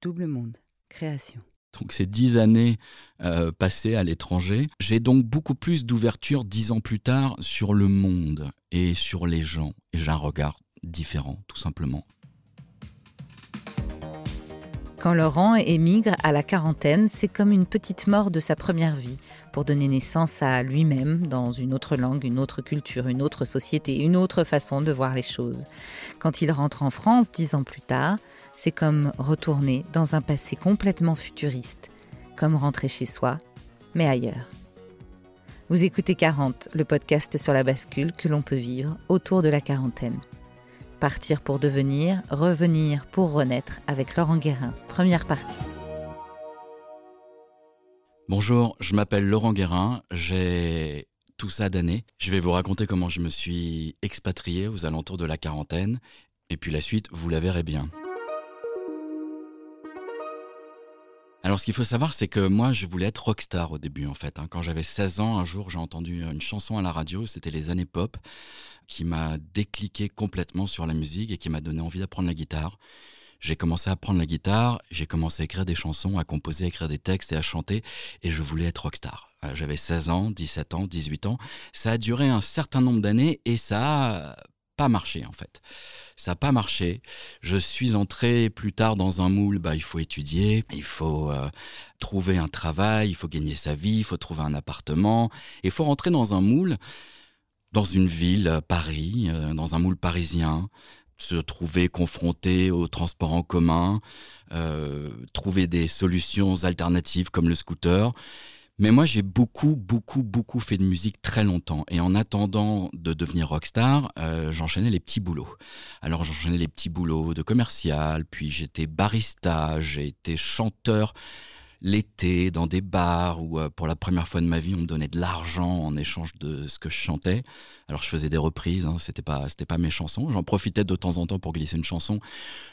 Double Monde, création. Donc ces dix années euh, passées à l'étranger, j'ai donc beaucoup plus d'ouverture dix ans plus tard sur le monde et sur les gens. Et j'ai un regard différent, tout simplement. Quand Laurent émigre à la quarantaine, c'est comme une petite mort de sa première vie, pour donner naissance à lui-même dans une autre langue, une autre culture, une autre société, une autre façon de voir les choses. Quand il rentre en France dix ans plus tard, c'est comme retourner dans un passé complètement futuriste, comme rentrer chez soi, mais ailleurs. Vous écoutez 40, le podcast sur la bascule que l'on peut vivre autour de la quarantaine. Partir pour devenir, revenir pour renaître avec Laurent Guérin. Première partie. Bonjour, je m'appelle Laurent Guérin, j'ai tout ça d'années. Je vais vous raconter comment je me suis expatrié aux alentours de la quarantaine, et puis la suite, vous la verrez bien. Alors, ce qu'il faut savoir, c'est que moi, je voulais être rockstar au début, en fait. Hein. Quand j'avais 16 ans, un jour, j'ai entendu une chanson à la radio, c'était les années pop, qui m'a décliqué complètement sur la musique et qui m'a donné envie d'apprendre la guitare. J'ai commencé à apprendre la guitare, j'ai commencé à écrire des chansons, à composer, à écrire des textes et à chanter, et je voulais être rockstar. Euh, j'avais 16 ans, 17 ans, 18 ans. Ça a duré un certain nombre d'années et ça a pas marché en fait. Ça n'a pas marché. Je suis entré plus tard dans un moule, bah, il faut étudier, il faut euh, trouver un travail, il faut gagner sa vie, il faut trouver un appartement, il faut rentrer dans un moule, dans une ville, euh, Paris, euh, dans un moule parisien, se trouver confronté au transport en commun, trouver des solutions alternatives comme le scooter. Mais moi, j'ai beaucoup, beaucoup, beaucoup fait de musique très longtemps. Et en attendant de devenir rockstar, euh, j'enchaînais les petits boulots. Alors, j'enchaînais les petits boulots de commercial, puis j'étais barista, j'ai été chanteur l'été dans des bars où euh, pour la première fois de ma vie on me donnait de l'argent en échange de ce que je chantais. Alors je faisais des reprises, hein, c'était pas c'était pas mes chansons. J'en profitais de temps en temps pour glisser une chanson.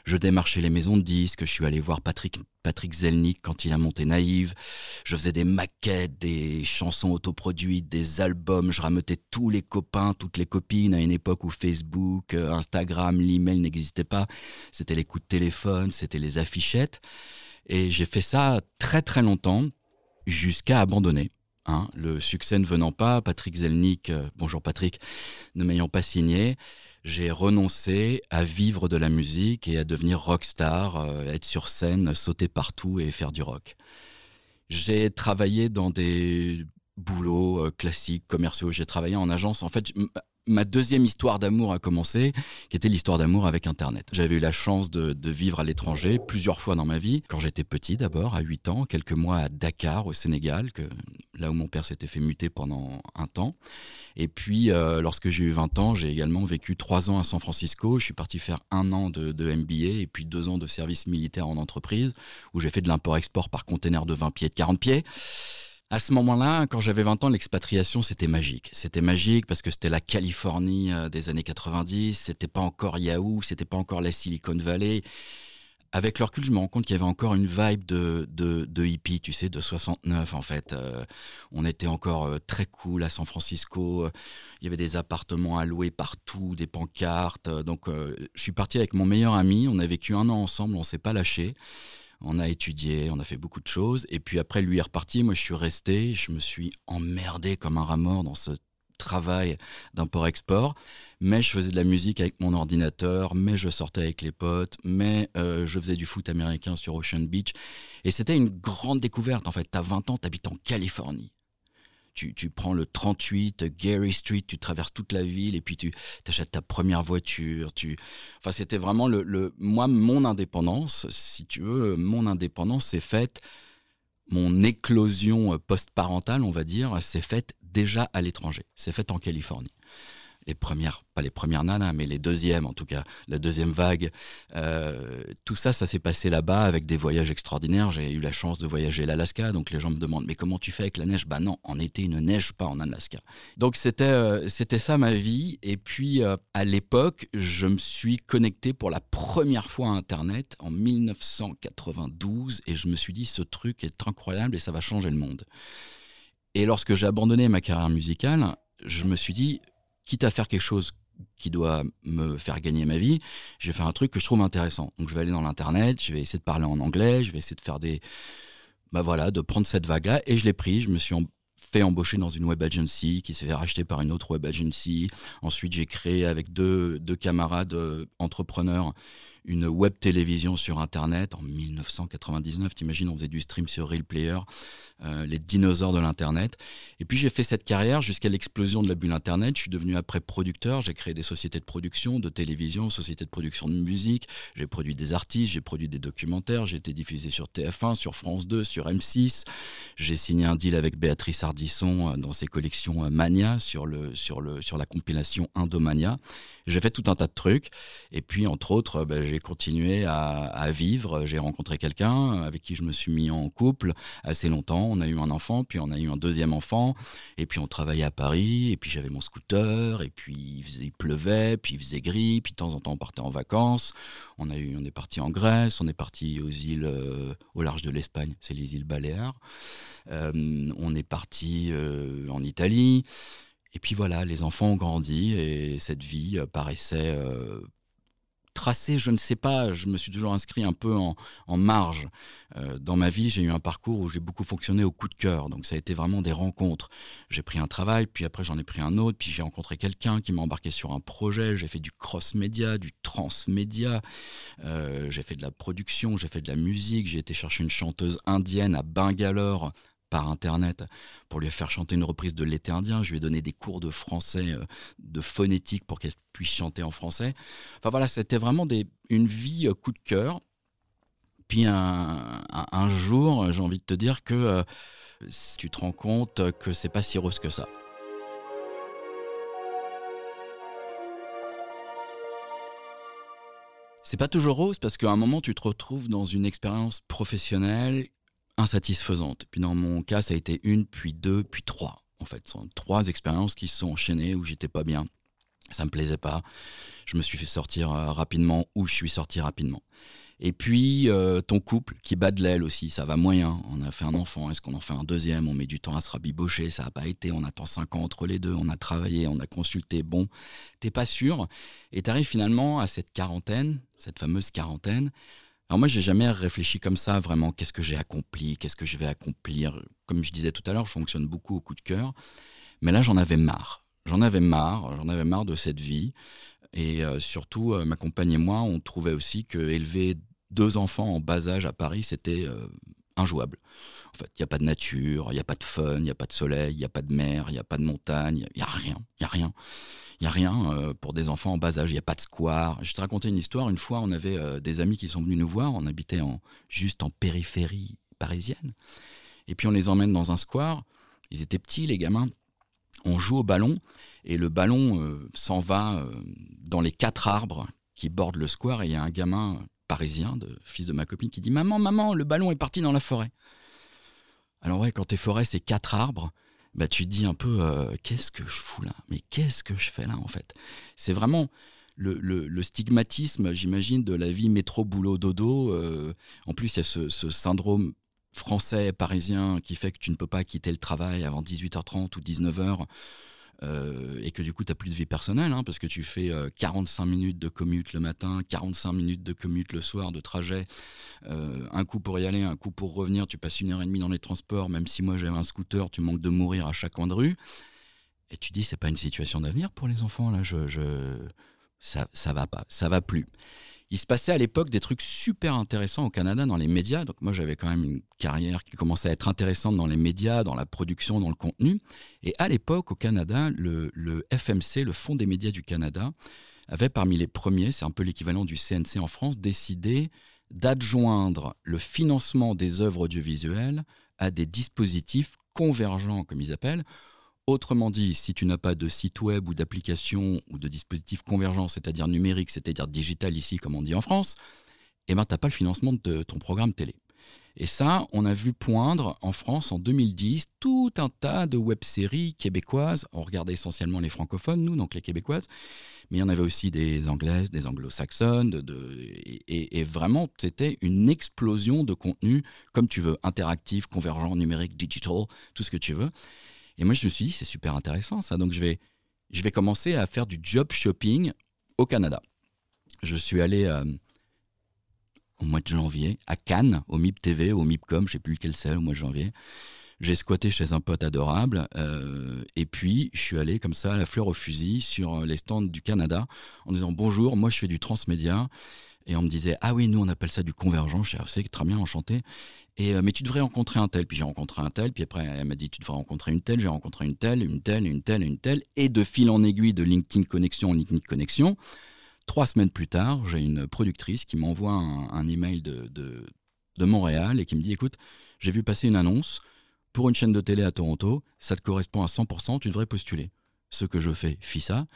Je démarchais les maisons de disques. Je suis allé voir Patrick Patrick Zelnick quand il a monté Naïve. Je faisais des maquettes, des chansons autoproduites, des albums. Je rameutais tous les copains, toutes les copines à une époque où Facebook, euh, Instagram, l'email n'existaient pas. C'était les coups de téléphone, c'était les affichettes. Et j'ai fait ça très très longtemps, jusqu'à abandonner. Hein. le succès ne venant pas, Patrick Zelnick, euh, bonjour Patrick, ne m'ayant pas signé, j'ai renoncé à vivre de la musique et à devenir rockstar, euh, être sur scène, sauter partout et faire du rock. J'ai travaillé dans des boulots euh, classiques, commerciaux, j'ai travaillé en agence. En fait, ma deuxième histoire d'amour a commencé, qui était l'histoire d'amour avec Internet. J'avais eu la chance de, vivre à l'étranger plusieurs fois dans ma vie. Quand j'étais petit d'abord, à 8 ans, quelques mois à Dakar, au Sénégal, que, là où mon père s'était fait muter pendant un temps. Et puis, euh, lorsque j'ai eu 20 ans, j'ai également vécu 3 ans à San Francisco. Je suis parti faire un an de, de MBA et puis 2 ans de service militaire en entreprise, où j'ai fait de l'import-export par container de 20 pieds, de 40 pieds. À ce moment-là, quand j'avais 20 ans, l'expatriation, c'était magique. C'était magique parce que c'était la Californie euh, des années 90, c'était pas encore Yahoo, c'était pas encore la Silicon Valley. Avec le recul, je me rends compte qu'il y avait encore une vibe de, hippie, tu sais, de 69 en fait. Euh, on était encore euh, très cool à San Francisco. Il y avait des appartements à louer partout, des pancartes. Donc, je suis parti avec mon meilleur ami. On a vécu un an ensemble, on s'est pas lâché. On a étudié, on a fait beaucoup de choses. Et puis après, lui est reparti. Moi, je suis resté. Je me suis emmerdé comme un rat mort dans ce travail d'import-export. Mais je faisais de la musique avec mon ordinateur, mais je sortais avec les potes, mais euh, je faisais du foot américain sur Ocean Beach. Et c'était une grande découverte. En fait, tu as 20 ans, tu habites en Californie tu, prends le 38 Gary Street, tu traverses toute la ville et puis tu achètes ta première voiture. Tu... Enfin, c'était vraiment le, Moi, mon indépendance, si tu veux, mon indépendance s'est faite, mon éclosion post-parentale, on va dire, s'est faite déjà à l'étranger. C'est faite en Californie les premières, pas les premières nanas, mais les deuxièmes en tout cas, la deuxième vague. Euh, tout ça, ça s'est passé là-bas avec des voyages extraordinaires. J'ai eu la chance de voyager l'Alaska, donc les gens me demandent mais comment tu fais avec la neige? Bah non, en été il ne neige pas en Alaska. Donc c'était euh, c'était ça ma vie. Et puis euh, à l'époque, je me suis connecté pour la première fois à Internet en 1992 et je me suis dit ce truc est incroyable et ça va changer le monde. Et lorsque j'ai abandonné ma carrière musicale, je me suis dit quitte à faire quelque chose qui doit me faire gagner ma vie, je vais faire un truc que je trouve intéressant. Donc je vais aller dans l'internet, je vais essayer de parler en anglais, je vais essayer de faire des bah voilà, de prendre cette vague-là et je l'ai pris, je me suis fait embaucher dans une web agency qui s'est fait racheter par une autre web agency. Ensuite, j'ai créé avec deux, deux camarades euh, entrepreneurs une web télévision sur Internet en 1999. T'imagines, on faisait du stream sur Real Player, euh, les dinosaures de l'Internet. Et puis j'ai fait cette carrière jusqu'à l'explosion de la bulle Internet. Je suis devenu après producteur. J'ai créé des sociétés de production, de télévision, sociétés de production de musique. J'ai produit des artistes, j'ai produit des documentaires. J'ai été diffusé sur TF1, sur France 2, sur M6. J'ai signé un deal avec Béatrice Ardisson euh, dans ses collections euh, Mania sur, le, sur, la compilation Indomania. J'ai fait tout un tas de trucs. Et puis, entre autres, ben, j'ai continué à, vivre. J'ai rencontré quelqu'un avec qui je me suis mis en couple assez longtemps. On a eu un enfant, puis on a eu un deuxième enfant. Et puis, on travaillait à Paris. Et puis, j'avais mon scooter. Et puis, il, pleuvait. Puis, il faisait gris. Puis, de temps en temps, on partait en vacances. On, a eu, on est parti en Grèce. On est parti aux îles euh, au large de l'Espagne. C'est les îles Baléares. Euh, on est parti euh, en Italie. Et puis voilà, les enfants ont grandi et cette vie euh, paraissait euh, tracée, je ne sais pas, je me suis toujours inscrit un peu en, marge. Euh, dans ma vie, j'ai eu un parcours où j'ai beaucoup fonctionné au coup de cœur, donc ça a été vraiment des rencontres. J'ai pris un travail, puis après j'en ai pris un autre, puis j'ai rencontré quelqu'un qui m'a embarqué sur un projet, j'ai fait du cross-média, du trans-média, j'ai fait de la production, j'ai fait de la musique, j'ai été chercher une chanteuse indienne à Bangalore par internet pour lui faire chanter une reprise de l'été indien. Je lui ai donné des cours de français, euh, de phonétique pour qu'elle puisse chanter en français. Enfin voilà, c'était vraiment des, une vie euh, coup de cœur. Puis un, jour, j'ai envie de te dire que euh, tu te rends compte que c'est pas si rose que ça. C'est pas toujours rose parce qu'à un moment tu te retrouves dans une expérience professionnelle insatisfaisante. Puis dans mon cas, ça a été une, puis deux, puis trois. En fait, ce sont trois expériences qui se sont enchaînées où j'étais pas bien. Ça me plaisait pas. Je me suis fait sortir euh, rapidement ou je suis sorti rapidement. Et puis euh, ton couple qui bat de l'aile aussi, ça va moyen. On a fait un enfant, est-ce qu'on en fait un deuxième? On met du temps à se rabibocher, ça n'a pas été. On attend cinq ans entre les deux, on a travaillé, on a consulté. Bon, t'es pas sûr. Et t'arrives finalement à cette quarantaine, cette fameuse quarantaine, alors moi, j'ai jamais réfléchi comme ça vraiment. Qu'est-ce que j'ai accompli Qu'est-ce que je vais accomplir Comme je disais tout à l'heure, je fonctionne beaucoup au coup de cœur. Mais là, j'en avais marre. J'en avais marre. J'en avais marre de cette vie. Et euh, surtout, euh, ma compagne et moi, on trouvait aussi que élever deux enfants en bas âge à Paris, c'était euh, injouable. En fait, il n'y a pas de nature, il n'y a pas de fun, il n'y a pas de soleil, il n'y a pas de mer, il n'y a pas de montagne, il n'y a rien. Il n'y a rien. Il n'y a rien euh, pour des enfants en bas âge. Il n'y a pas de square. Je te racontais une histoire. Une fois, on avait euh, des amis qui sont venus nous voir. On habitait en, juste en périphérie parisienne. Et puis on les emmène dans un square. Ils étaient petits, les gamins. On joue au ballon et le ballon euh, s'en va dans les quatre arbres qui bordent le square. Et il y a un gamin parisien, de, fils de ma copine, qui dit Maman, maman, le ballon est parti dans la forêt. Alors ouais, quand tes forêts, c'est quatre arbres bah, tu te dis un peu euh, qu'est-ce que je fous là? Mais qu'est-ce que je fais là en fait? C'est vraiment le, stigmatisme, j'imagine, de la vie métro-boulot-dodo. Euh, en plus, il y a ce, ce, syndrome français, parisien, qui fait que tu ne peux pas quitter le travail avant 18h30 ou 19h euh, et que du coup, tu n'as plus de vie personnelle, hein, parce que tu fais 45 euh, minutes de commute le matin, 45 minutes de commute le soir, de trajet, euh, un coup pour y aller, un coup pour revenir, tu passes une heure et demie dans les transports, même si moi j'avais un scooter, tu manques de mourir à chaque coin de rue. Et tu dis, c'est pas une situation d'avenir pour les enfants, là, je... Ça, ça va pas, ça va plus il se passait à l'époque des trucs super intéressants au Canada dans les médias. Donc moi j'avais quand même une carrière qui commençait à être intéressante dans les médias, dans la production, dans le contenu. Et à l'époque au Canada, le, FMC, le Fonds des médias du Canada, avait parmi les premiers, c'est un peu l'équivalent du CNC en France, décidé d'adjoindre le financement des œuvres audiovisuelles à des dispositifs convergents, comme ils appellent, Autrement dit, si tu n'as pas de site web ou d'application ou de dispositif convergent, c'est-à-dire numérique, c'est-à-dire digital ici, comme on dit en France, eh ben, tu n'as pas le financement de ton programme télé. Et ça, on a vu poindre en France en 2010 tout un tas de web-séries québécoises. On regardait essentiellement les francophones, nous, donc les québécoises. Mais il y en avait aussi des anglaises, des anglo-saxonnes. Et, vraiment, c'était une explosion de contenu, comme tu veux, interactif, convergent, numérique, digital, tout ce que tu veux. Et moi, je me suis dit, c'est super intéressant ça. Donc, je vais je vais commencer à faire du job shopping au Canada. Je suis allé euh, au mois de janvier à Cannes, au MIP TV, au MIPCom, je ne sais plus lequel c'est, au mois de janvier. J'ai squatté chez un pote adorable euh, et puis je suis allé comme ça à la fleur au fusil sur les stands du Canada en disant bonjour, moi je fais du transmédia et on me disait ah oui nous on appelle ça du convergent. Je suis ah, très bien enchanté. Et euh, mais tu devrais rencontrer un tel. Puis j'ai rencontré un tel. Puis après elle m'a dit tu devrais rencontrer une telle. J'ai rencontré une telle, une telle, une telle, une telle. Et de fil en aiguille de LinkedIn connexion en LinkedIn connexion. Trois semaines plus tard, j'ai une productrice qui m'envoie un, email de, de, de Montréal et qui me dit écoute j'ai vu passer une annonce pour une chaîne de télé à Toronto, ça te correspond à 100%, tu devrais postuler. Ce que je fais, fis ça.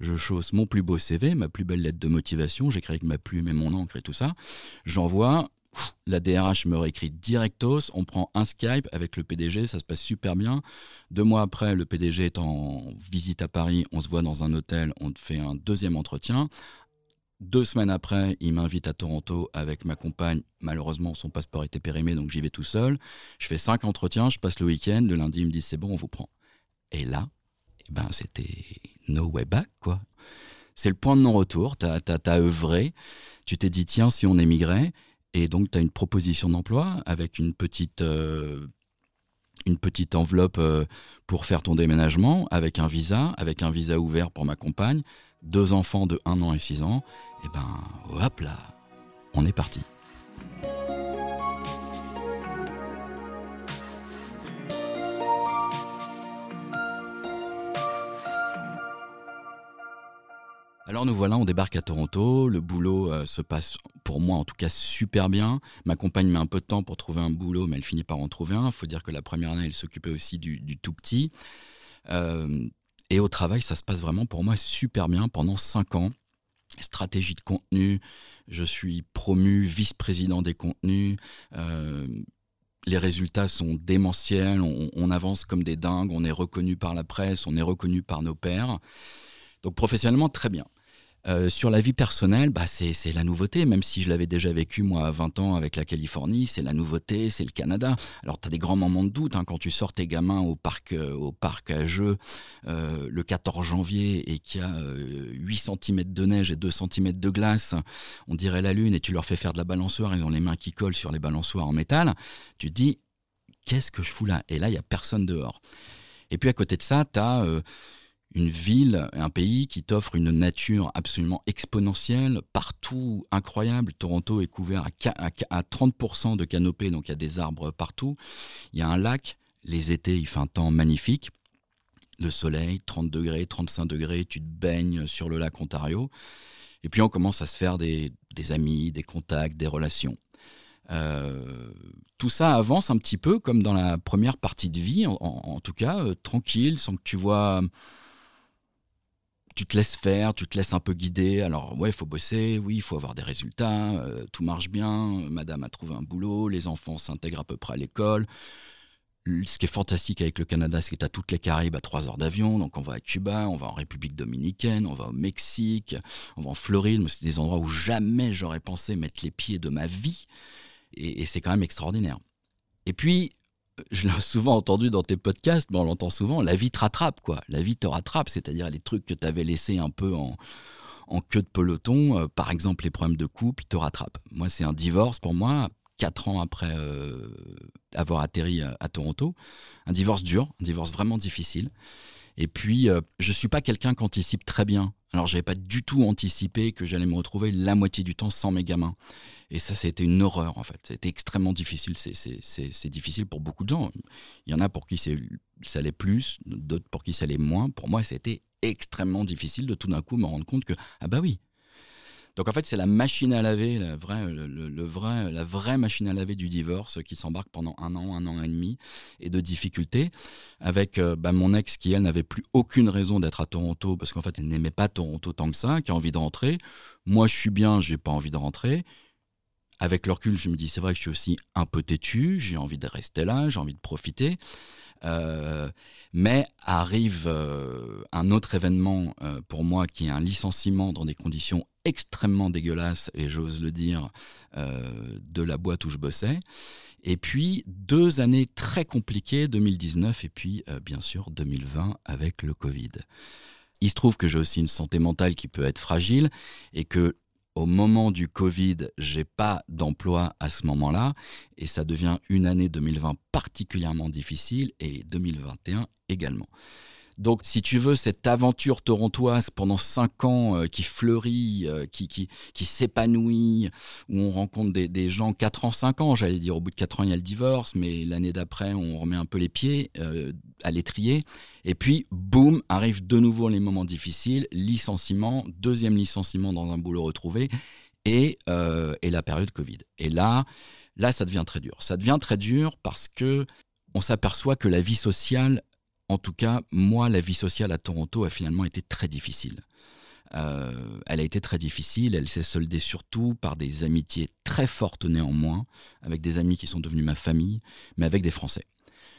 Je chausse mon plus beau CV, ma plus belle lettre de motivation, j'écris avec ma plume et mon encre et tout ça. J'envoie, la DRH me réécrit directos, on prend un Skype avec le PDG, ça se passe super bien. Deux mois après, le PDG est en visite à Paris, on se voit dans un hôtel, on fait un deuxième entretien. Deux semaines après, il m'invite à Toronto avec ma compagne. Malheureusement, son passeport était périmé, donc j'y vais tout seul. Je fais cinq entretiens, je passe le week-end. Le lundi, il me dit c'est bon, on vous prend. Et là, eh ben, c'était no way back, quoi. C'est le point de non-retour. Tu as, œuvré. Tu t'es dit, tiens, si on émigrait. Et donc, tu as une proposition d'emploi avec une petite, euh, une petite enveloppe euh, pour faire ton déménagement, avec un visa, avec un visa ouvert pour ma compagne deux enfants de 1 an et 6 ans, et ben hop là, on est parti. Alors nous voilà, on débarque à Toronto, le boulot euh, se passe pour moi en tout cas super bien. Ma compagne met un peu de temps pour trouver un boulot, mais elle finit par en trouver un. Il faut dire que la première année, elle s'occupait aussi du, tout petit. Euh, et au travail, ça se passe vraiment pour moi super bien pendant cinq ans. Stratégie de contenu, je suis promu vice-président des contenus. Euh, les résultats sont démentiels, on, avance comme des dingues, on est reconnu par la presse, on est reconnu par nos pairs. Donc professionnellement, très bien. Euh, sur la vie personnelle, bah c'est la nouveauté, même si je l'avais déjà vécu moi à 20 ans avec la Californie, c'est la nouveauté, c'est le Canada. Alors tu as des grands moments de doute hein, quand tu sors tes gamins au parc, euh, au parc à jeux euh, le 14 janvier et qu'il y a 8 cm de neige et 2 cm de glace, on dirait la lune et tu leur fais faire de la balançoire, ils ont les mains qui collent sur les balançoires en métal, tu te dis qu'est-ce que je fous là? Et là, il n'y a personne dehors. Et puis à côté de ça, tu as une ville, un pays qui t'offre une nature absolument exponentielle, partout incroyable. Toronto est couvert à, 30% de canopées, donc il y a des arbres partout. Il y a un lac, les étés, il fait un temps magnifique. Le soleil, 30 degrés, 35 degrés, tu te baignes sur le lac Ontario. Et puis on commence à se faire des, amis, des contacts, des relations. Euh, tout ça avance un petit peu comme dans la première partie de vie, en, tout cas, euh, tranquille, sans que tu vois tu te laisses faire, tu te laisses un peu guider. Alors, ouais, il faut bosser, oui, il faut avoir des résultats, euh, tout marche bien, madame a trouvé un boulot, les enfants s'intègrent à peu près à l'école. Ce qui est fantastique avec le Canada, c'est que tu as toutes les Caraïbes à trois heures d'avion. Donc, on va à Cuba, on va en République dominicaine, on va au Mexique, on va en Floride. C'est des endroits où jamais j'aurais pensé mettre les pieds de ma vie. et c'est quand même extraordinaire. Et puis, je l'ai souvent entendu dans tes podcasts, mais on l'entend souvent, la vie te rattrape, quoi. La vie te rattrape, c'est-à-dire les trucs que tu avais laissés un peu en, queue de peloton, euh, par exemple les problèmes de couple, te rattrapent. Moi, c'est un divorce pour moi, quatre ans après euh, avoir atterri à, Toronto. Un divorce dur, un divorce vraiment difficile. Et puis, euh, je ne suis pas quelqu'un qui anticipe très bien. Alors, je n'avais pas du tout anticipé que j'allais me retrouver la moitié du temps sans mes gamins. Et ça, c'était une horreur, en fait. C'était extrêmement difficile. C'est difficile pour beaucoup de gens. Il y en a pour qui ça allait plus, d'autres pour qui ça allait moins. Pour moi, c'était extrêmement difficile de tout d'un coup me rendre compte que, ah bah oui. Donc en fait, c'est la machine à laver, la vraie, le, vrai, la vraie machine à laver du divorce qui s'embarque pendant un an, un an et demi, et de difficultés, avec euh, bah, mon ex qui, elle, n'avait plus aucune raison d'être à Toronto, parce qu'en fait, elle n'aimait pas Toronto tant que ça, qui a envie de rentrer. Moi, je suis bien, j'ai pas envie de rentrer avec le recul, je me dis, c'est vrai que je suis aussi un peu têtu, j'ai envie de rester là, j'ai envie de profiter. Euh, mais arrive euh, un autre événement euh, pour moi qui est un licenciement dans des conditions extrêmement dégueulasses, et j'ose le dire, de la boîte où je bossais. Et puis deux années très compliquées, 2019 et puis bien sûr 2020 avec le Covid. Il se trouve que j'ai aussi une santé mentale qui peut être fragile et que au moment du Covid, j'ai pas d'emploi à ce moment-là et ça devient une année 2020 particulièrement difficile et 2021 également. Donc, si tu veux, cette aventure torontoise pendant cinq ans euh, qui fleurit, euh, qui, qui, qui s'épanouit, où on rencontre des, gens quatre ans, cinq ans, j'allais dire, au bout de quatre ans, il y a le divorce, mais l'année d'après, on remet un peu les pieds euh, à l'étrier. Et puis, boum, arrivent de nouveau les moments difficiles, licenciement, deuxième licenciement dans un boulot retrouvé, et, et la période Covid. Et là, là, ça devient très dur. Ça devient très dur parce que on s'aperçoit que la vie sociale en tout cas, moi, la vie sociale à Toronto a finalement été très difficile. Euh, elle a été très difficile, elle s'est soldée surtout par des amitiés très fortes néanmoins, avec des amis qui sont devenus ma famille, mais avec des Français.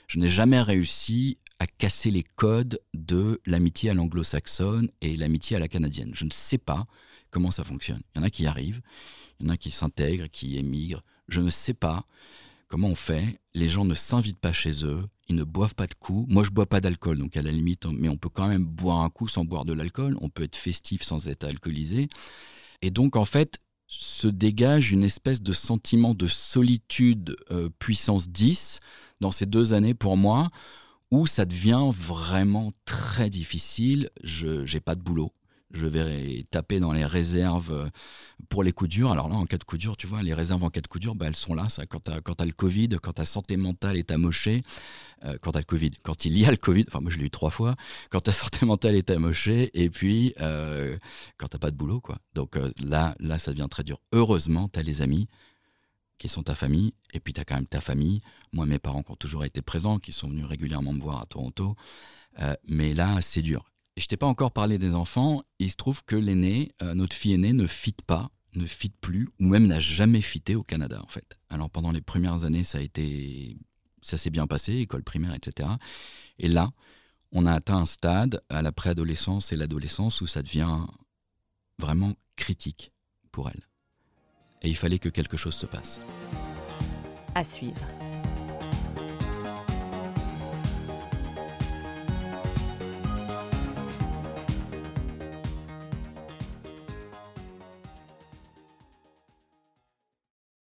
Je n'ai jamais réussi à casser les codes de l'amitié à l'anglo-saxonne et l'amitié à la canadienne. Je ne sais pas comment ça fonctionne. Il y en a qui arrivent, il y en a qui s'intègrent, qui émigrent. Je ne sais pas comment on fait. Les gens ne s'invitent pas chez eux, ils ne boivent pas de coups. Moi, je bois pas d'alcool, donc à la limite, mais on peut quand même boire un coup sans boire de l'alcool. On peut être festif sans être alcoolisé. Et donc, en fait, se dégage une espèce de sentiment de solitude euh, puissance 10 dans ces deux années pour moi, où ça devient vraiment très difficile. Je n'ai pas de boulot je vais taper dans les réserves euh, pour les coups durs. Alors là, en cas de coup dur, tu vois, les réserves en cas de coup dur, bah, elles sont là. Ça, quand tu as, le Covid, quand ta santé mentale est amochée, euh, quand tu as le Covid, quand il y a le Covid, enfin moi je l'ai eu trois fois, quand ta santé mentale est amochée, et puis euh, quand tu pas de boulot. quoi. Donc là, là, ça devient très dur. Heureusement, tu as les amis qui sont ta famille, et puis tu as quand même ta famille. Moi, mes parents qui ont toujours été présents, qui sont venus régulièrement me voir à Toronto. mais là, c'est dur. Et je t'ai pas encore parlé des enfants. Il se trouve que l'aîné, euh, notre fille aînée, ne fit pas, ne fit plus, ou même n'a jamais fité au Canada, en fait. Alors pendant les premières années, ça a été, ça s'est bien passé, école primaire, etc. Et là, on a atteint un stade à la préadolescence et l'adolescence où ça devient vraiment critique pour elle. Et il fallait que quelque chose se passe. À suivre.